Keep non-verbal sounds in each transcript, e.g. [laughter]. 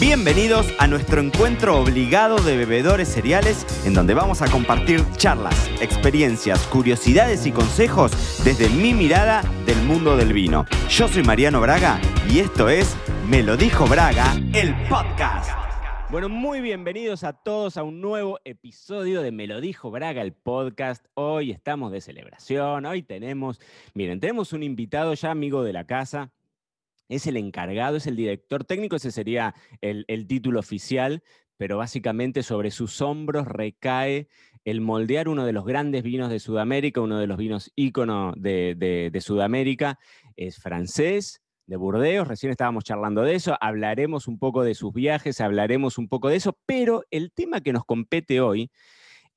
Bienvenidos a nuestro encuentro obligado de bebedores cereales, en donde vamos a compartir charlas, experiencias, curiosidades y consejos desde mi mirada del mundo del vino. Yo soy Mariano Braga y esto es Me lo dijo Braga, el podcast. Bueno, muy bienvenidos a todos a un nuevo episodio de Me lo dijo Braga, el podcast. Hoy estamos de celebración, hoy tenemos, miren, tenemos un invitado ya amigo de la casa, es el encargado, es el director técnico, ese sería el, título oficial, pero básicamente sobre sus hombros recae el moldear uno de los grandes vinos de Sudamérica, uno de los vinos ícono de, de, Sudamérica, es francés, de Burdeos, recién estábamos charlando de eso, hablaremos un poco de sus viajes, hablaremos un poco de eso, pero el tema que nos compete hoy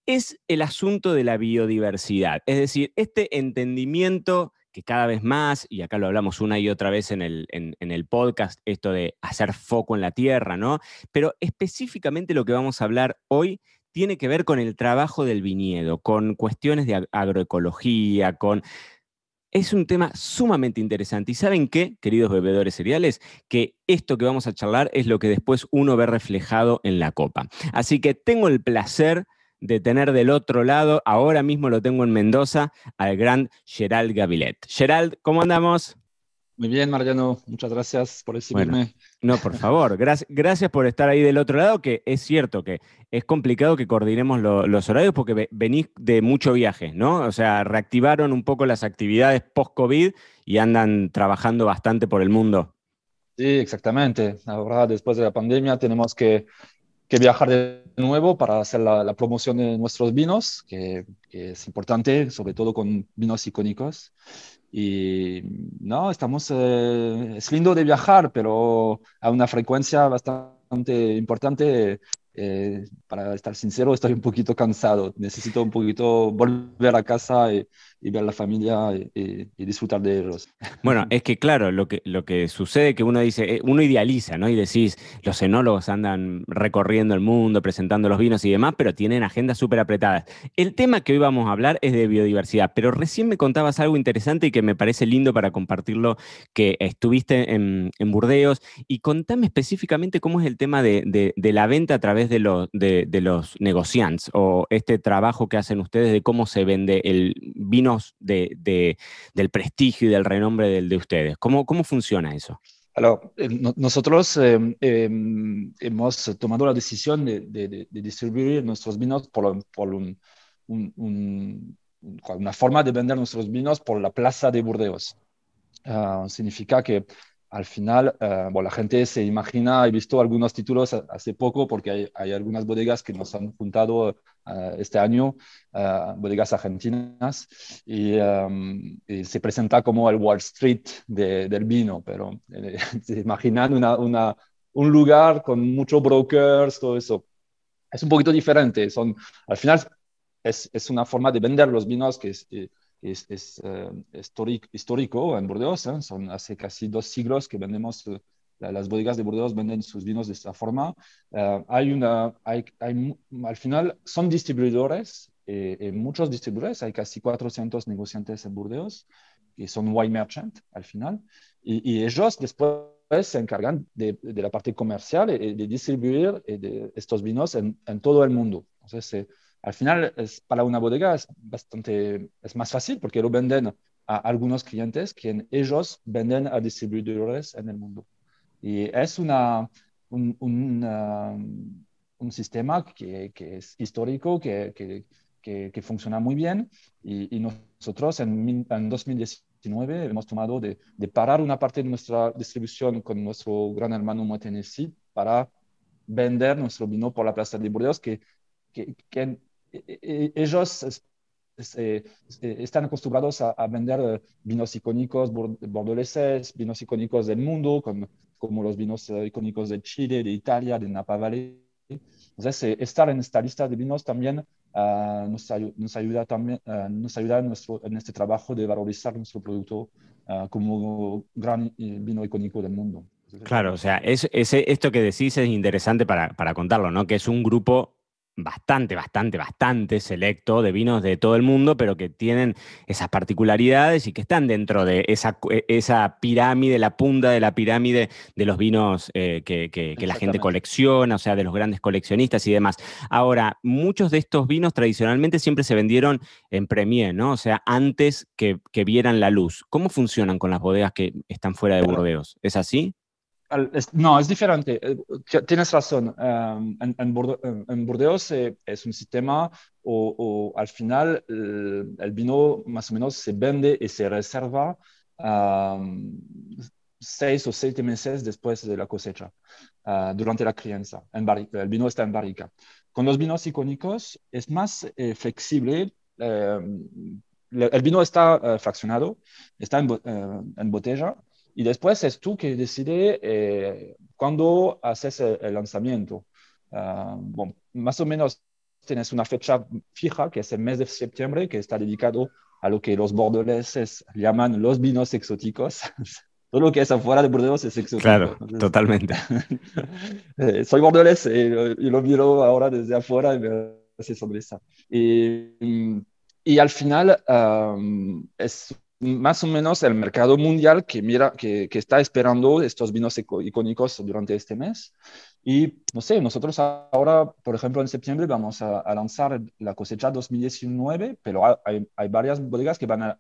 es el asunto de la biodiversidad, es decir, este entendimiento que cada vez más, y acá lo hablamos una y otra vez en el, en, el, podcast, esto de hacer foco en la tierra, ¿no? Pero específicamente lo que vamos a hablar hoy tiene que ver con el trabajo del viñedo, con cuestiones de agroecología, con... Es un tema sumamente interesante. ¿Y saben qué, queridos bebedores cereales? Que esto que vamos a charlar es lo que después uno ve reflejado en la copa. Así que tengo el placer de tener del otro lado, ahora mismo lo tengo en Mendoza, al gran Gerald Gavilet. Gerald, ¿cómo andamos? Muy bien, Mariano, muchas gracias por recibirme. no, por favor, [laughs] gracias, gracias por estar ahí del otro lado, que es cierto que es complicado que coordinemos los horarios porque venís de mucho viaje, ¿no? O sea, reactivaron un poco las actividades post-COVID y andan trabajando bastante por el mundo. Sí, exactamente. Ahora, después de la pandemia, tenemos que que viajar de nuevo para hacer la, promoción de nuestros vinos, que, es importante, sobre todo con vinos icónicos. Y no, estamos, eh, es lindo de viajar, pero a una frecuencia bastante importante. Eh, para estar sincero, estoy un poquito cansado. Necesito un poquito volver a casa y, y ver la familia y, disfrutar de ellos. Bueno, [laughs] es que claro, lo que, lo que sucede que uno dice, eh, uno idealiza, ¿no? Y decís, los enólogos andan recorriendo el mundo, presentando los vinos y demás, pero tienen agendas súper apretadas. El tema que hoy vamos a hablar es de biodiversidad, pero recién me contabas algo interesante y que me parece lindo para compartirlo, que estuviste en, Burdeos, y contame específicamente cómo es el tema de, la venta a través de, los de, de los negociantes, o este trabajo que hacen ustedes de cómo se vende el vino de, del prestigio y del renombre del, de ustedes. ¿Cómo, cómo funciona eso? Eh, nosotros em, em, hemos tomado la decisión de, distribuir nuestros vinos por, por una forma de vender nuestros vinos por la plaza de Burdeos. Ah, significa que al final, eh, bueno, la gente se imagina, he visto algunos títulos hace poco porque hay, algunas bodegas que nos han juntado uh, este año, uh, bodegas argentinas, y, um, y, se presenta como el Wall Street de, del vino, pero eh, [laughs] se imaginan una, un lugar con muchos brokers, todo eso. Es un poquito diferente, son, al final es, es una forma de vender los vinos que es, es eh, histórico, en Burdeos. ¿eh? Son hace casi dos siglos que vendemos, eh, las bodegas de Burdeos venden sus vinos de esta forma. hay una, hay, hay, al final son distribuidores, muchos distribuidores, hay casi 400 negociantes en Burdeos, que son wine merchant al final, y, ellos después se encargan de, de, la parte comercial y de distribuir de estos vinos en, en todo el mundo. Entonces, al final, es, para una bodega es bastante, es más fácil porque lo venden a algunos clientes que ellos venden a distribuidores en el mundo. Y es una, un, un, un sistema que, que, es histórico, que, que, que, funciona muy bien. Y, y nosotros en, en, 2019 hemos tomado de, de, parar una parte de nuestra distribución con nuestro gran hermano Moët para vender nuestro vino por la Plaza de Burdeos, que, que, que ellos eh, están acostumbrados a, vender eh, vinos icónicos bordoleses, vinos icónicos del mundo, como, los vinos eh, icónicos de Chile, de Italia, de Napa Valley. Entonces, estar en esta lista de vinos también ah, nos, ayuda, también, ah, nos ayuda en, nuestro, en este trabajo de valorizar nuestro producto uh, como gran vino icónico del mundo. Claro, o sea, es, esto que decís es interesante para, para contarlo, ¿no? Que es un grupo bastante, bastante, bastante selecto de vinos de todo el mundo, pero que tienen esas particularidades y que están dentro de esa, e, esa pirámide, la punta de la pirámide de los vinos eh, que, la gente colecciona, o sea, de los grandes coleccionistas y demás. Ahora, muchos de estos vinos tradicionalmente siempre se vendieron en Premier, ¿no? O sea, antes que, que vieran la luz. ¿Cómo funcionan con las bodegas que están fuera de Burdeos? ¿Es así? No, es diferente. Eh, tienes razón. Em, en, Burdeos eh, es un sistema o, al final el, vino más o menos se vende y se reserva seis o siete meses después de la cosecha, ah, durante la crianza. el vino está en barrica. Con los vinos icónicos es más eh, flexible. Em, el vino está fraccionado, está en botella y después es tú que decides eh, cuándo haces el, lanzamiento. Ah, bueno, más o menos tienes una fecha fija, que es el mes de septiembre, que está dedicado a lo que los bordoleses llaman los vinos exóticos. [laughs] Todo lo que es afuera de Burdeos es exótico. Claro, totalmente. [laughs] Eh, soy bordolés y, lo miro ahora desde afuera y me hace sonrisa. Y, y al final um, es más o menos el mercado mundial que, mira, que, que, está esperando estos vinos icónicos durante este mes. Y no sé, nosotros ahora, por ejemplo, en septiembre vamos a, lanzar la cosecha 2019, pero hay, hay varias bodegas que van a,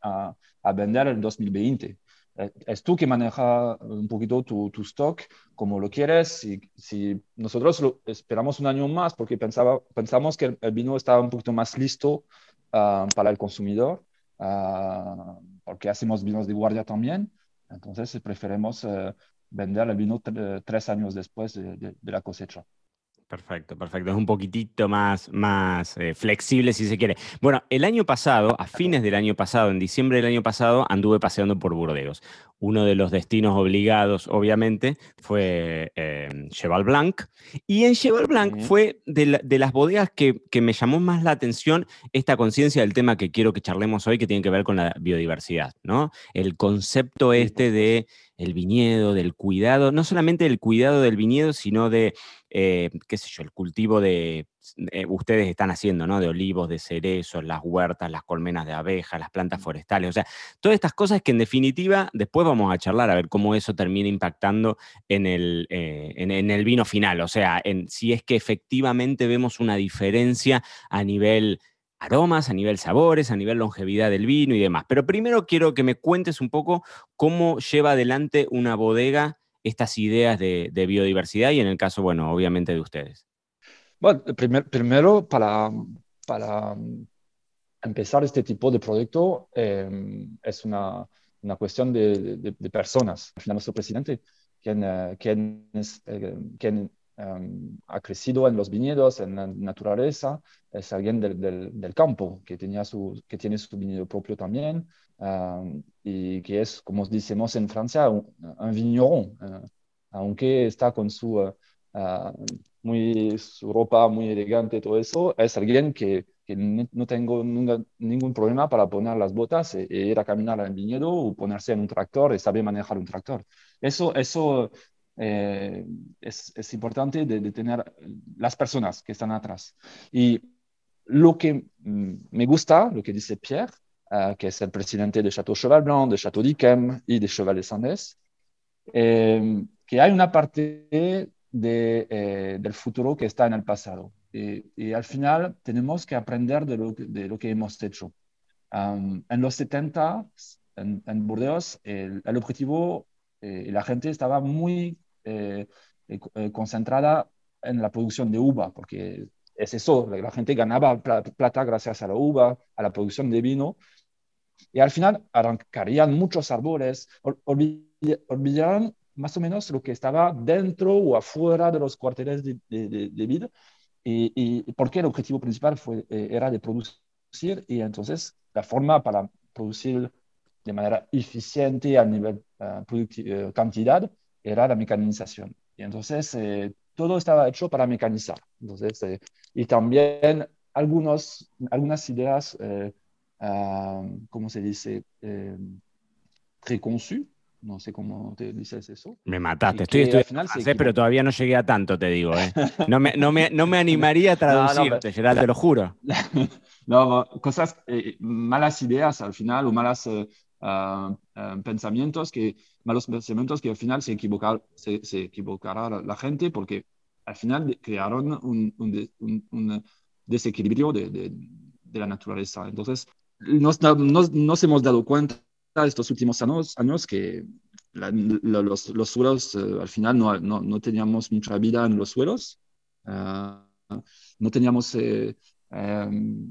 a, vender el 2020. Eh, es tú que maneja un poquito tu, tu stock como lo quieres. Si, si nosotros lo esperamos un año más porque pensaba, pensamos que el, vino estaba un poquito más listo ah, para el consumidor. Uh, porque hacemos vinos de guardia también. Entonces preferimos eh, vender el vino tres años después de, la cosecha. Perfecto, perfecto. Es un poquitito más, más eh, flexible si se quiere. Bueno, el año pasado, a fines del año pasado, en diciembre del año pasado, anduve paseando por Burdeos. Uno de los destinos obligados, obviamente, fue eh, Cheval Blanc. Y en Cheval Blanc fue de, las bodegas que, que, me llamó más la atención esta conciencia del tema que quiero que charlemos hoy, que tiene que ver con la biodiversidad, ¿no? El concepto este de el viñedo, del cuidado, no solamente del cuidado del viñedo, sino de, eh, qué sé yo, el cultivo de, eh, ustedes están haciendo, ¿no? De olivos, de cerezos, las huertas, las colmenas de abejas, las plantas forestales, o sea, todas estas cosas que en definitiva después vamos a charlar a ver cómo eso termina impactando en el, eh, en, el vino final, o sea, en si es que efectivamente vemos una diferencia a nivel aromas, a nivel sabores, a nivel longevidad del vino y demás. Pero primero quiero que me cuentes un poco cómo lleva adelante una bodega estas ideas de, biodiversidad y en el caso, bueno, obviamente de ustedes. Bueno, primero para, para empezar este tipo de proyecto em, es una, una cuestión de, de, personas. Al final, nuestro presidente, quien, eh, quien, eh, quien ha crecido en los viñedos, en la naturaleza, es alguien del, del, campo que, tenía su, que tiene su viñedo propio también y que es, como decimos en Francia, un, eh, aunque está con su, muy, ropa muy elegante, todo eso, es alguien que, que no tengo ningún problema para poner las botas e, e, ir a caminar al viñedo o ponerse en un tractor y saber manejar un tractor. Eso, eso eh, es, es, importante de, tener las personas que están atrás. Y lo que mm, me gusta, lo que dice Pierre, uh, que es el presidente de Chateau Cheval Blanc, de Chateau d'Yquem y de Cheval de Sandés, eh, que hay una parte de, eh, del futuro que está en el pasado. Y, y, al final tenemos que aprender de lo, de lo que hemos hecho. Um, en los 70, en, en Burdeos, el, el objetivo eh, la gente estaba muy eh, eh, concentrada en la producción de uva, porque es eso, la gente ganaba plata gracias a la uva, a la producción de vino, y al final arrancarían muchos árboles, olvidarían más o menos lo que estaba dentro o afuera de los cuarteles de, de, vida, y, porque el objetivo principal eh, era de producir, y entonces la forma para producir de manera eficiente a nivel uh, cantidad era la mecanización. Y entonces eh, todo estaba hecho para mecanizar. Entonces, y también algunos, algunas ideas, eh, ah, ¿cómo se dice? preconçues, no sé cómo te dices eso. Me mataste, estoy estudiando pero todavía no llegué a tanto, te digo. ¿eh? No, me, no, me, no, me, animaría a [laughs] traducirte, Gerard, te lo juro. [laughs] no, cosas, eh, malas ideas al final o malas uh, pensamientos que, malos pensamientos que al final se, equivocar, se, equivocará la, gente porque al final crearon un, un, un, desequilibrio de, de, de, la naturaleza. Entonces, nos, nos, nos hemos dado cuenta estos últimos años, años que los, los, suelos eh, al final no, no, no, teníamos mucha vida en los suelos, uh, no teníamos eh, em,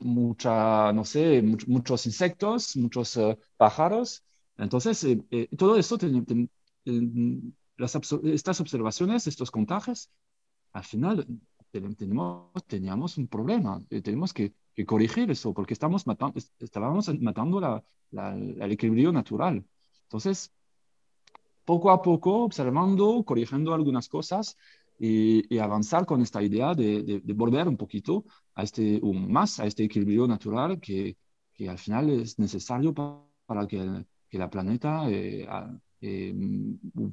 mucha, no sé, muchos insectos, muchos uh, pájaros. Entonces, eh, todo eso, las, estas observaciones, estos contagios, al final tenemos, teníamos un problema, tenemos que que corregir eso, porque estamos matando, estábamos matando la, el equilibrio natural. Entonces, poco a poco, observando, corrigiendo algunas cosas y, avanzar con esta idea de, de, volver un poquito a este, más a este equilibrio natural que, que al final es necesario para, que, que, la planeta eh, eh,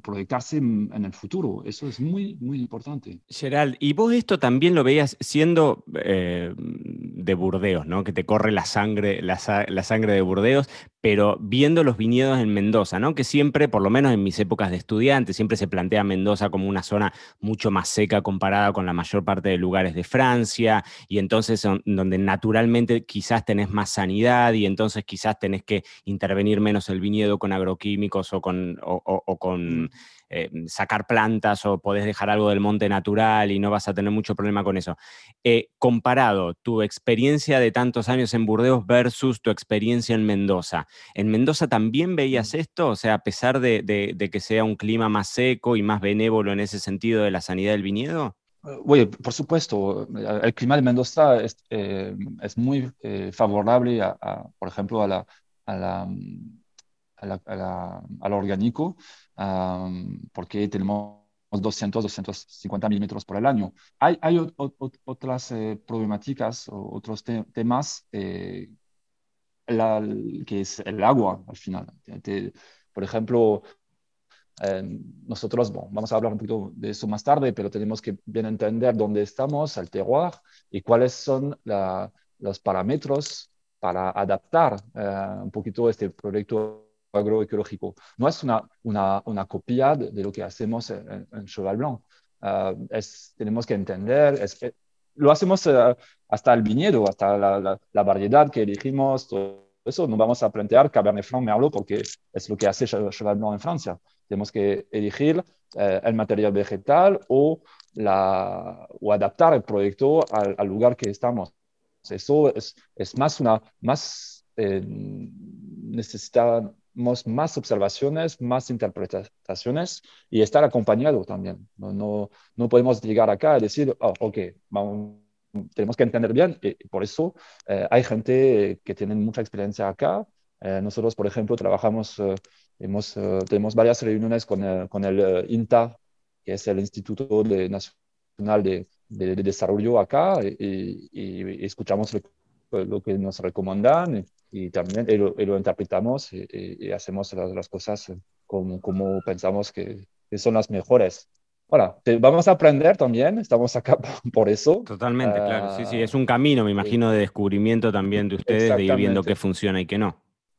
proyectarse en, el futuro. Eso es muy, muy importante. Gerald, y vos esto también lo veías siendo eh, de Burdeos, ¿no? Que te corre la sangre, la, sangre de Burdeos, pero viendo los viñedos en Mendoza, ¿no? Que siempre, por lo menos en mis épocas de estudiante, siempre se plantea Mendoza como una zona mucho más seca comparada con la mayor parte de lugares de Francia, y entonces donde naturalmente quizás tenés más sanidad y entonces quizás tenés que intervenir menos el viñedo con agroquímicos o con o, con mm. eh, sacar plantas o podés dejar algo del monte natural y no vas a tener mucho problema con eso. Eh, comparado tu experiencia de tantos años en Burdeos versus tu experiencia en Mendoza, ¿en Mendoza también veías mm. esto? O sea, a pesar de, que sea un clima más seco y más benévolo en ese sentido de la sanidad del viñedo? Oye, por supuesto, el clima de Mendoza es, eh, muy favorable, por ejemplo, a la, mm, al orgánico, porque tenemos 200, 250 milímetros por el año. Hay, hay otras eh, problemáticas, o otros temas, eh, que es el agua al final. por ejemplo, nosotros, vamos a hablar un poquito de eso más tarde, pero tenemos que bien entender dónde estamos, el terroir, y cuáles son los parámetros para adaptar eh, un poquito este proyecto agroecológico. No es una, una, una copia de, lo que hacemos en, Cheval Blanc. Ah, es, tenemos que entender, es, lo hacemos eh, hasta el viñedo, hasta la, la, variedad que elegimos, todo eso. No vamos a plantear Cabernet Franc Merlot porque es lo que hace Cheval Blanc en Francia. Tenemos que elegir eh, el material vegetal o, la, o adaptar el proyecto al, al lugar que estamos. Eso es, es más una, más eh, necesita más observaciones, más interpretaciones y estar acompañado también. No, no, podemos llegar acá y decir, oh, ok, tenemos que entender bien. Y por eso eh, hay gente que tiene mucha experiencia acá. Eh, nosotros, por ejemplo, trabajamos, eh, hemos, tenemos varias reuniones con, el, con el INTA, que es el Instituto de, Nacional de, de, Desarrollo acá, y, y, escuchamos lo, que nos recomiendan y también lo, interpretamos y, hacemos las, cosas como, como pensamos que, son las mejores. Ahora, vamos a aprender también, estamos acá [laughs] por eso. Totalmente, claro, sí, sí, es un camino, me imagino, de descubrimiento también de ustedes, de ir viendo qué funciona y qué no.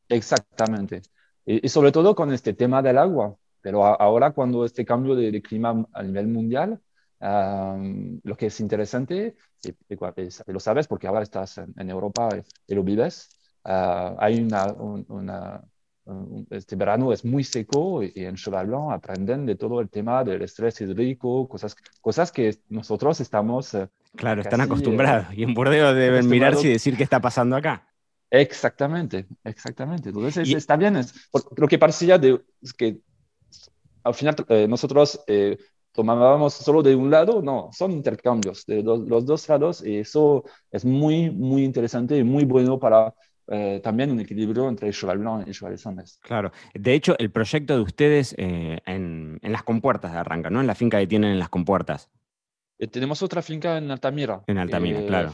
Exactamente. Y, sobre todo con este tema del agua, pero ahora cuando este cambio de, clima a nivel mundial, lo que es interesante, y, lo sabes porque ahora estás en, en Europa y lo vives, Ah, hay una, una, este verano es muy seco y, en Cheval Blanc aprenden de todo el tema del estrés hídrico, cosas, cosas que nosotros estamos... Eh, claro, están acostumbrados y en Burdeos deben mirarse y decir qué está pasando acá. Exactamente, exactamente. Entonces está bien. Es, lo que parecía de, que al final eh, nosotros eh, tomábamos solo de un lado, no, son intercambios de los, los dos lados y eso es muy, muy interesante y muy bueno para eh, también un equilibrio entre Cheval Blanc y Cheval Sandes. Claro, de hecho, el proyecto de ustedes eh, en, en, las compuertas de Arranca, ¿no? En la finca que tienen en las compuertas. Eh, tenemos otra finca en Altamira. En Altamira, claro.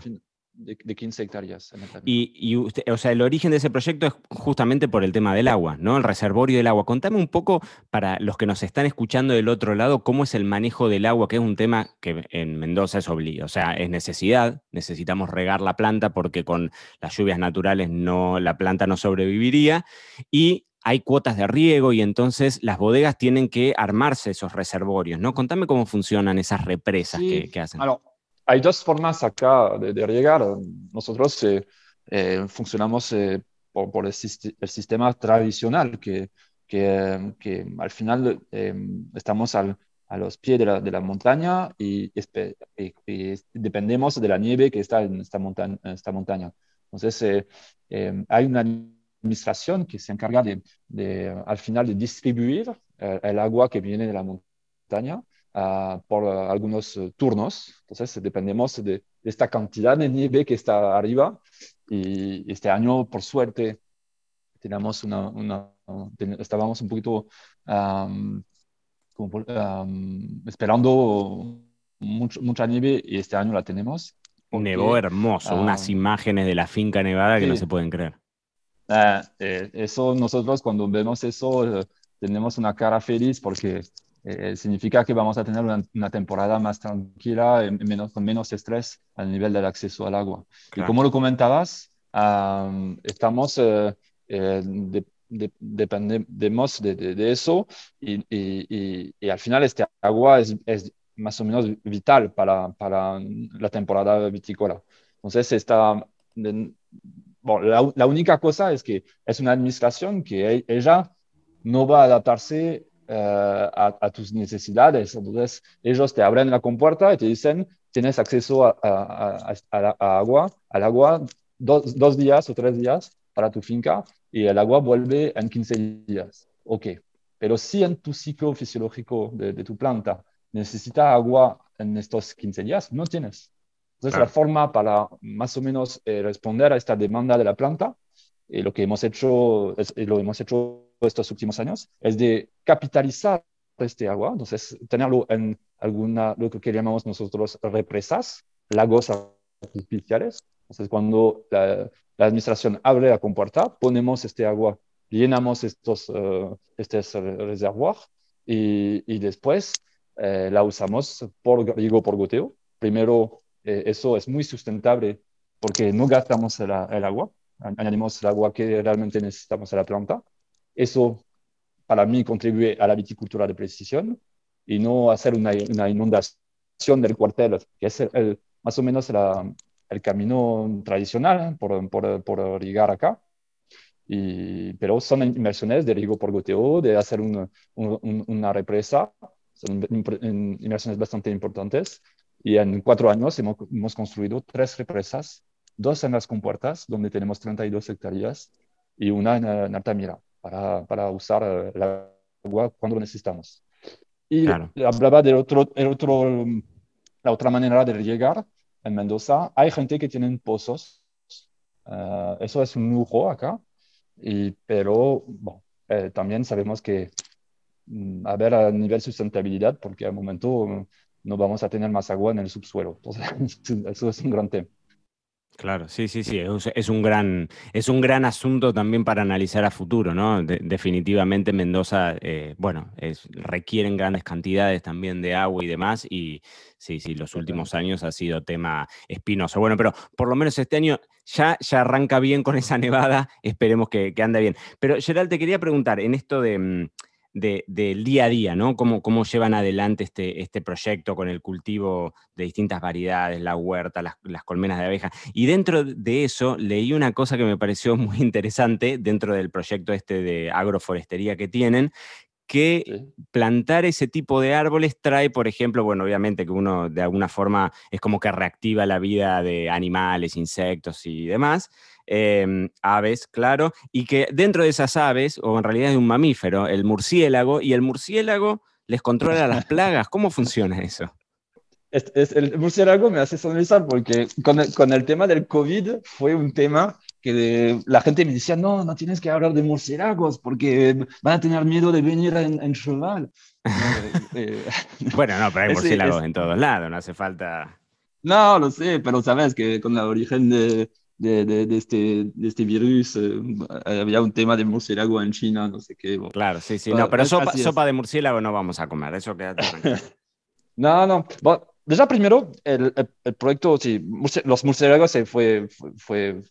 De, 15 hectáreas. y, usted, o sea, el origen de ese proyecto es justamente por el tema del agua, ¿no? El reservorio del agua. Contame un poco para los que nos están escuchando del otro lado, cómo es el manejo del agua, que es un tema que en Mendoza es obligado, o sea, es necesidad, necesitamos regar la planta porque con las lluvias naturales no, la planta no sobreviviría. Y hay cuotas de riego y entonces las bodegas tienen que armarse esos reservorios, ¿no? Contame cómo funcionan esas represas que, hacen hay dos formas acá de, de riegar. Nosotros eh, eh, funcionamos eh, por, el, sistema tradicional, que, que, que al final estamos al, a los pies de la, de la montaña y, dependemos de la nieve que está en esta, montaña. esta montaña. Entonces, hay una administración que se encarga de, de, al final de distribuir el agua que viene de la montaña Ah, por algunos eh, turnos. Entonces, dependemos de, esta cantidad de nieve que está arriba. Y este año, por suerte, tenemos una, estábamos un poquito esperando mucha nieve y este año la tenemos. Nevó hermoso, unas imágenes de la finca nevada que no se pueden creer. Ah, eh, eso, nosotros cuando vemos eso, eh, tenemos una cara feliz porque eh, significa que vamos a tener una, temporada más tranquila, menos, con menos estrés al nivel del acceso al agua. Y como lo comentabas, estamos, eh, eh, dependemos de, eso y, y, al final este agua es, es más o menos vital para, para, la temporada vitícola. Entonces, está, la, la, única cosa es que es una administración que ella no va a adaptarse eh, a, tus necesidades. Entonces, ellos te abren la compuerta y te dicen, tienes acceso a, agua, al agua dos, días o tres días para tu finca y el agua vuelve en 15 días. Ok, pero si en tu ciclo fisiológico de, tu planta necesita agua en estos 15 días, no tienes. Entonces, la forma para más o menos eh, responder a esta demanda de la planta, y lo que hemos hecho, es, lo hemos hecho estos últimos años, es de capitalizar este agua, entonces tenerlo en alguna, lo que llamamos nosotros represas, lagos artificiales. Entonces, cuando la, administración abre la compuerta, ponemos este agua, llenamos estos, uh, reservorios y, y, después eh, la usamos por riego por goteo. Primero, eh, eso es muy sustentable porque no gastamos el, el agua, añadimos el agua que realmente necesitamos a la planta eso, para mí, contribuye a la viticultura de precisión y no hacer una, una inundación del cuartel, que es el, más o menos el camino tradicional por, por, por irrigar acá. Y, pero son inversiones de riego por goteo, de hacer una represa, son inversiones bastante importantes. Y en cuatro años hemos, hemos, construido tres represas, dos en las compuertas, donde tenemos 32 hectáreas, y una en, en Altamira para, para usar eh, el agua cuando necesitamos. Y hablaba de otro, el otro, la otra manera de llegar en Mendoza. Hay gente que tiene pozos. Uh, eso es un lujo acá. Y, pero bueno, eh, también sabemos que mm, a ver a nivel sustentabilidad, porque al momento no vamos a tener más agua en el subsuelo. [laughs] Entonces, eso es un gran tema. Claro, sí, sí, sí, es, un gran, es un gran asunto también para analizar a futuro, ¿no? definitivamente Mendoza, eh, bueno, es, requieren grandes cantidades también de agua y demás, y sí, sí, los últimos años ha sido tema espinoso. Bueno, pero por lo menos este año ya, ya arranca bien con esa [laughs] nevada, esperemos que, que ande bien. Pero Gerald, te quería preguntar, en esto de... Del día a día, ¿no? Cómo, cómo llevan adelante este, este proyecto con el cultivo de distintas variedades, la huerta, las, colmenas de abeja. Y dentro de eso leí una cosa que me pareció [laughs] muy interesante dentro del proyecto este de agroforestería que tienen, que plantar ese tipo de árboles trae, por ejemplo, bueno, obviamente que uno de alguna forma es como que reactiva la vida de animales, insectos y demás, Em, aves, claro, y que dentro de esas aves, o en realidad es un mamífero, el murciélago, y el murciélago les controla las plagas. ¿Cómo funciona eso? Es, el murciélago me hace sonrisar porque con el, con el, tema del COVID fue un tema que la gente me decía, no, no tienes que hablar de murciélagos porque van a tener miedo de venir en, en cheval. Eh, bueno, no, pero hay [laughs] murciélagos en todos lados, no hace falta... No, lo sé, pero sabes que con el origen de, de, de, este, de este virus eh, había un tema de murciélago en China, no sé qué. Claro, sí, sí, no, pero sopa, sopa, de murciélago no vamos a comer, eso queda [laughs] No, no, bueno, ya primero, el, el, proyecto, sí, los murciélagos fue, fue,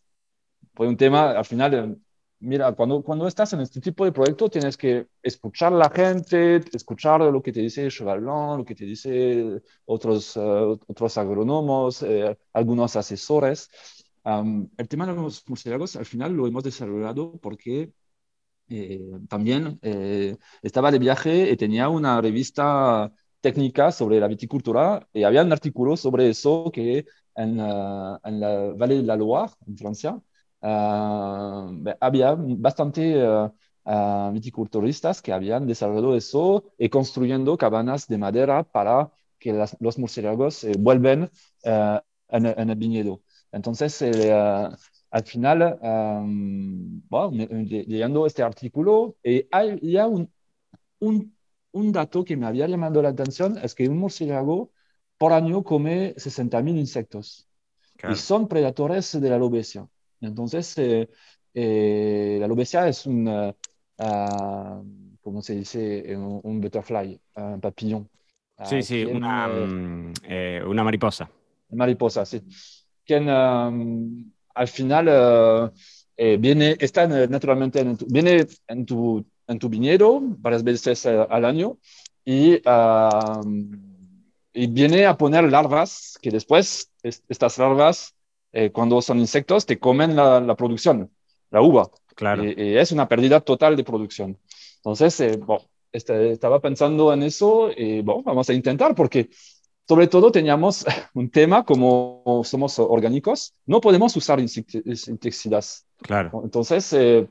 fue un tema, al final eh, mira, cuando, cuando estás en este tipo de proyecto tienes que escuchar a la gente, escuchar lo que te dice Cheval lo que te dice otros, uh, otros agrónomos, eh, algunos asesores. Um, el tema de los murciélagos al final lo hemos desarrollado porque eh, también eh, estaba de viaje y tenía una revista técnica sobre la viticultura y había un artículo sobre eso que en, uh, en la Vallée de la Loire, en Francia, uh, había bastante uh, viticulturistas que habían desarrollado eso y construyendo cabanas de madera para que los murciélagos eh, vuelvan en, en, el viñedo. Entonces, eh, al final, um, bueno, leyendo este artículo, y hay un, un, un, dato que me había llamado la atención, es que un murciélago por año come 60.000 insectos. Claro. Y son predadores de la alopecia. Entonces, eh, eh, la alopecia es un, uh, ¿cómo se dice? Un, un butterfly, un papillón. Sí, uh, sí, una, mm, eh, una mariposa. Mariposa, sí. Quien um, al final uh, eh, viene, está naturalmente en tu, viene en tu, en tu viñedo varias veces al año y, y viene a poner larvas que después estas larvas eh, cuando son insectos, te comen la, la producción, la uva. Claro. Y, y, es una pérdida total de producción. Entonces, eh, bueno, este, estaba pensando en eso y bueno, vamos a intentar porque sobre todo teníamos [laughs] un tema como somos orgánicos, no podemos usar insecticidas. Claro. Entonces, eh,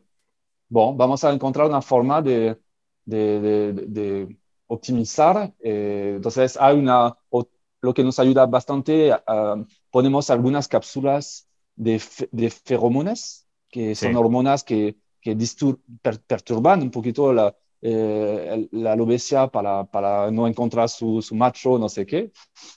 bueno, vamos a encontrar una forma de, de, de, de optimizar. Eh, entonces, hay una, lo que nos ayuda bastante, uh, ponemos algunas cápsulas de, de feromonas, que son hormonas que, que per, perturban un poquito la, eh, la alopecia para, para, no encontrar su, su, macho, no sé qué.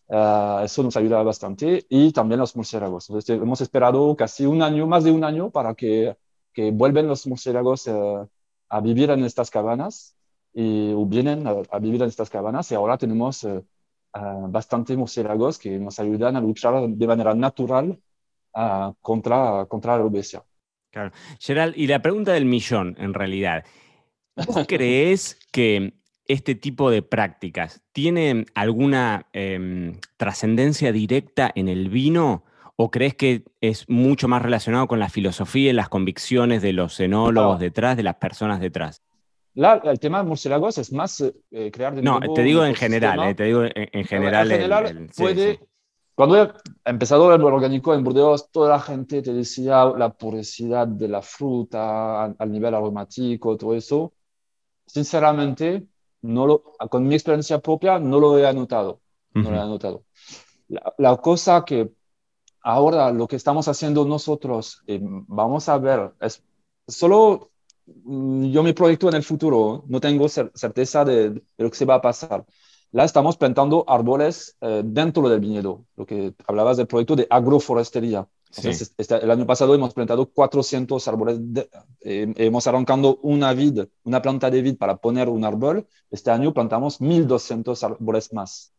Uh, eso nos ayuda bastante. Y también los murciélagos. Entonces, hemos esperado casi un año, más de un año, para que, que vuelvan los murciélagos uh, a vivir en estas cabanas y o vienen a, vivir en estas cabanas y ahora tenemos uh, bastante murciélagos que nos ayudan a luchar de manera natural uh, contra, contra la obesidad. Claro. Gerald, y la pregunta del millón, en realidad, ¿tú crees que este tipo de prácticas tiene alguna eh, trascendencia directa en el vino? ¿O crees que es mucho más relacionado con la filosofía y las convicciones de los enólogos no. detrás, de las personas detrás? La, el tema de murciélagos es más eh, crear de No, te digo en general, eh, te digo en, en general. En general el, el, puede, sí, sí. Cuando he empezado el orgánico en Burdeos, toda la gente te decía la porosidad de la fruta al nivel aromático, todo eso. Sinceramente, no lo, con mi experiencia propia, no lo he notado. No uh -huh. lo he notado. La, la, cosa que ahora lo que estamos haciendo nosotros, eh, vamos a ver, es solo Mm, yo me proyecto en el futuro, no tengo certeza de, de, lo que se va a pasar. La estamos plantando árboles eh, dentro del viñedo, lo que hablabas del proyecto de agroforestería. Entonces, sí. este, el año pasado hemos plantado 400 árboles, de, eh, hemos arrancado una vid, una planta de vid para poner un árbol. Este año plantamos 1200 árboles más.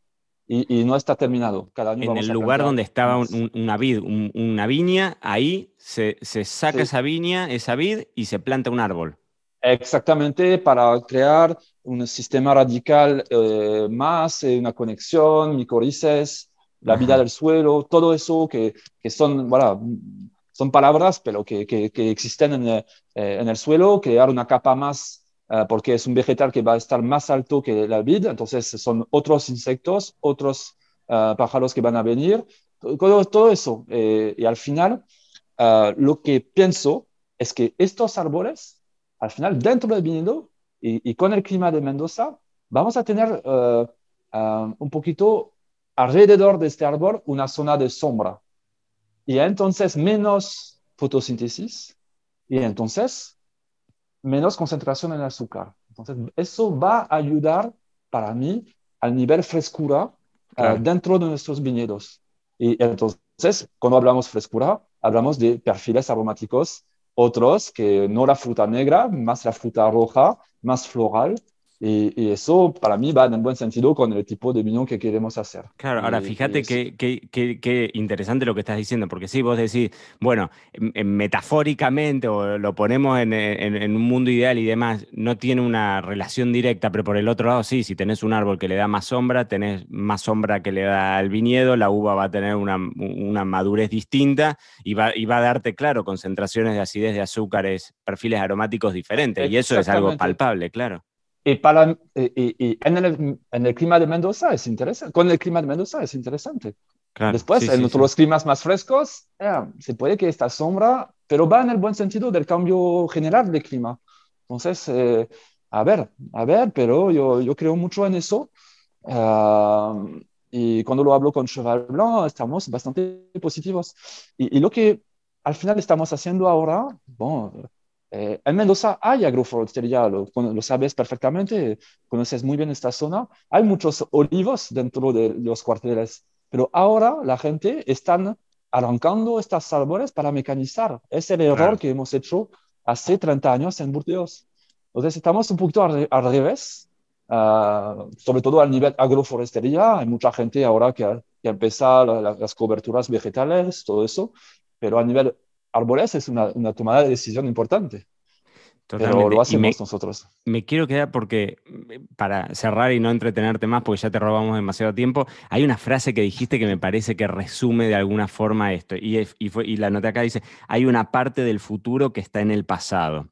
Y, y, no está terminado. Cada año en el lugar donde estaba un, una vid, un, una viña, ahí se, se saca sí. esa viña, esa vid, y se planta un árbol. Exactamente, para crear un sistema radical eh, más, eh, una conexión, micorices, la vida del suelo, todo eso que, que son, bueno, son palabras, pero que, que, que existen en, eh, en, el suelo, crear una capa más Uh, porque es un vegetal que va a estar más alto que la vid, entonces son otros insectos, otros uh, pájaros que van a venir, todo, todo eso. Eh, y al final, lo que pienso es que estos árboles, al final, dentro del viñedo y, y con el clima de Mendoza, vamos a tener un poquito alrededor de este árbol una zona de sombra. Y entonces menos fotosíntesis. Y entonces menos concentración en azúcar. Entonces, eso va a ayudar para mí al nivel frescura claro. uh, dentro de nuestros viñedos. Y entonces, cuando hablamos frescura, hablamos de perfiles aromáticos, otros que no la fruta negra, más la fruta roja, más floral, y, eso para mí va en el buen sentido con el tipo de vino que queremos hacer. Claro, ahora fíjate qué interesante lo que estás diciendo, porque si vos decís, bueno, metafóricamente o lo ponemos en, un mundo ideal y demás, no tiene una relación directa, pero por el otro lado sí, si tenés un árbol que le da más sombra, tenés más sombra que le da al viñedo, la uva va a tener una, madurez distinta y va, y va a darte, claro, concentraciones de acidez de azúcares, perfiles aromáticos diferentes, y eso es algo palpable, claro. Y, para, y, en, el, en, el, clima de Mendoza es interesante. Con el clima de Mendoza es interesante. Después, en otros climas más frescos, eh, se puede que esta sombra, pero va en el buen sentido del cambio general del clima. Entonces, eh, a ver, a ver, pero yo, yo creo mucho en eso. Ah, y cuando lo hablo con Cheval Blanc, estamos bastante positivos. Y, y, lo que al final estamos haciendo ahora, bueno, eh, en Mendoza hay agroforestería, lo, lo, sabes perfectamente, conoces muy bien esta zona. Hay muchos olivos dentro de los cuarteles, pero ahora la gente está arrancando estos árboles para mecanizar. Es el error que hemos hecho hace 30 años en Burdeos. Entonces estamos un poquito al, revés, ah, sobre todo al nivel agroforestería. Hay mucha gente ahora que ha, que empezado las coberturas vegetales, todo eso, pero a nivel árboles es una, una tomada de decisión importante. Pero lo hacemos nosotros. Me quiero quedar porque, para cerrar y no entretenerte más, porque ya te robamos demasiado tiempo, hay una frase que dijiste que me parece que resume de alguna forma esto. Y, y, fue, y la nota acá dice, hay una parte del futuro que está en el pasado.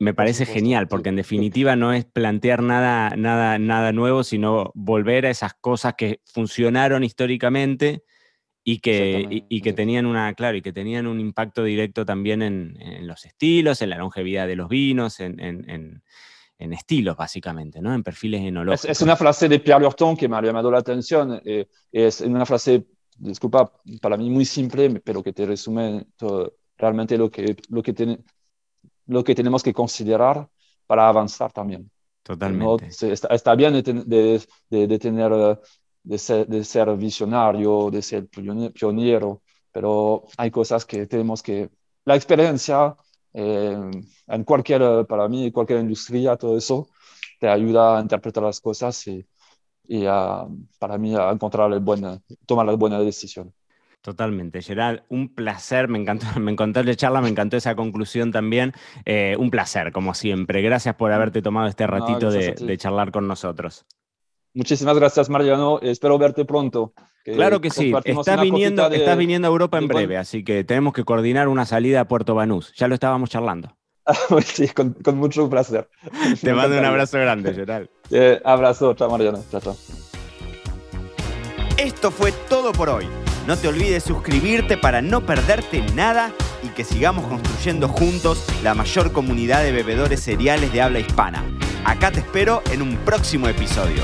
Me parece genial, porque en definitiva no es plantear nada, nada, nada nuevo, sino volver a esas cosas que funcionaron históricamente y que, y, que tenían una, claro, y que tenían un impacto directo también en, en los estilos, en la longevidad de los vinos, en, en, en estilos básicamente, ¿no? En perfiles enológicos. Es, es, una frase de Pierre Lurton que me ha llamado la atención. Eh, es una frase, disculpa, para mí muy simple, pero que te resume realmente lo que, lo, que ten, lo que tenemos que considerar para avanzar también. Totalmente. está, está, bien de, de, de, de tener de ser, visionario, de ser pionero, pero hay cosas que tenemos que... La experiencia eh, en cualquier, para mí, cualquier industria, todo eso, te ayuda a interpretar las cosas y, y a, para mí a encontrar el buen, tomar la buena decisión. Totalmente, Gerard, un placer, me encantó, [laughs] me encantó la charla, me encantó esa conclusión también, eh, un placer, como siempre. Gracias por haberte tomado este ratito de, de charlar con nosotros. Muchísimas gracias, Mariano. Espero verte pronto. claro que sí. Estás viniendo, viniendo a Europa en breve, así que tenemos que coordinar una salida a Puerto Banús. Ya lo estábamos charlando. [laughs] sí, con, mucho placer. [laughs] Te mando un abrazo grande, Gerald. Eh, abrazo, chao, Mariano. Chao, chao. Esto fue todo por hoy. No te olvides suscribirte para no perderte nada y que sigamos construyendo juntos la mayor comunidad de bebedores cereales de habla hispana. Acá te espero en un próximo episodio.